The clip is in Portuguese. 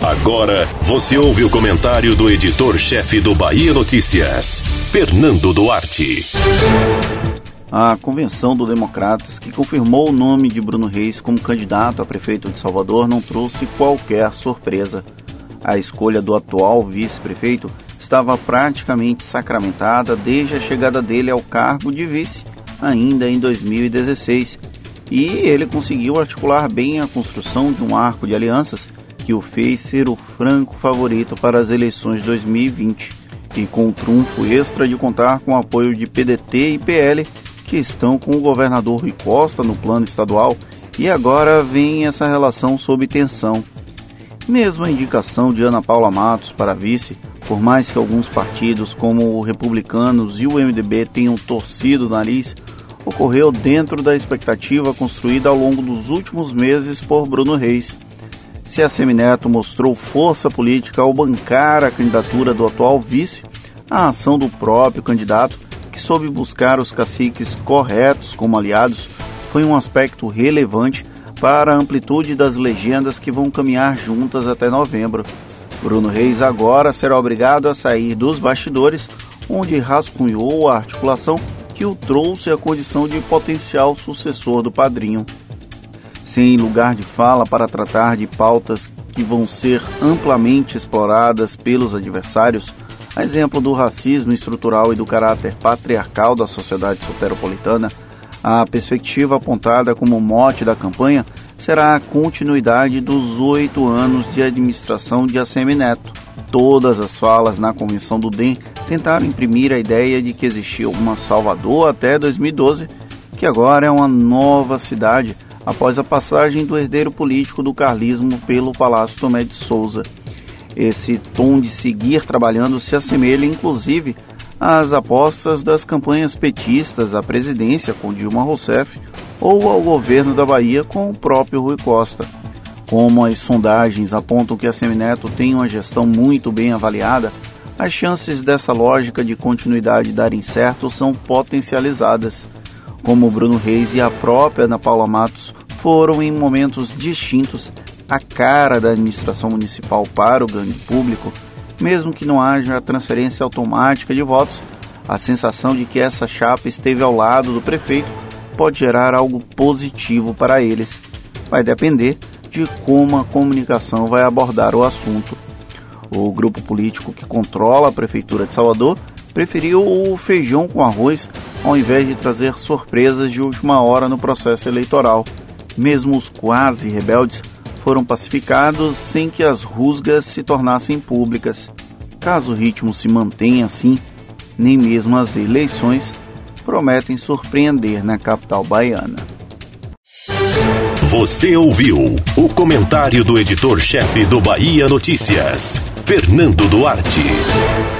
Agora você ouve o comentário do editor-chefe do Bahia Notícias, Fernando Duarte. A convenção do Democratas, que confirmou o nome de Bruno Reis como candidato a prefeito de Salvador, não trouxe qualquer surpresa. A escolha do atual vice-prefeito estava praticamente sacramentada desde a chegada dele ao cargo de vice, ainda em 2016, e ele conseguiu articular bem a construção de um arco de alianças que o fez ser o franco favorito para as eleições de 2020, e com o trunfo extra de contar com o apoio de PDT e PL, que estão com o governador Rui Costa no plano estadual, e agora vem essa relação sob tensão. Mesmo a indicação de Ana Paula Matos para vice, por mais que alguns partidos, como o Republicanos e o MDB, tenham torcido o nariz, ocorreu dentro da expectativa construída ao longo dos últimos meses por Bruno Reis. Se a Semineto mostrou força política ao bancar a candidatura do atual vice, a ação do próprio candidato, que soube buscar os caciques corretos como aliados, foi um aspecto relevante para a amplitude das legendas que vão caminhar juntas até novembro. Bruno Reis agora será obrigado a sair dos bastidores, onde rascunhou a articulação que o trouxe à condição de potencial sucessor do padrinho. Sem lugar de fala para tratar de pautas que vão ser amplamente exploradas pelos adversários, a exemplo do racismo estrutural e do caráter patriarcal da sociedade soteropolitana, a perspectiva apontada como mote da campanha será a continuidade dos oito anos de administração de ACM Neto. Todas as falas na convenção do DEM tentaram imprimir a ideia de que existia uma Salvador até 2012, que agora é uma nova cidade após a passagem do herdeiro político do carlismo pelo Palácio Tomé de Souza. Esse tom de seguir trabalhando se assemelha, inclusive, às apostas das campanhas petistas à presidência com Dilma Rousseff ou ao governo da Bahia com o próprio Rui Costa. Como as sondagens apontam que a Semineto tem uma gestão muito bem avaliada, as chances dessa lógica de continuidade darem certo são potencializadas. Como Bruno Reis e a própria Ana Paula Matos foram em momentos distintos a cara da administração municipal para o grande público, mesmo que não haja transferência automática de votos, a sensação de que essa chapa esteve ao lado do prefeito pode gerar algo positivo para eles. Vai depender de como a comunicação vai abordar o assunto. O grupo político que controla a Prefeitura de Salvador preferiu o feijão com arroz ao invés de trazer surpresas de última hora no processo eleitoral. Mesmo os quase rebeldes foram pacificados sem que as rusgas se tornassem públicas. Caso o ritmo se mantenha assim, nem mesmo as eleições prometem surpreender na capital baiana. Você ouviu o comentário do editor-chefe do Bahia Notícias, Fernando Duarte.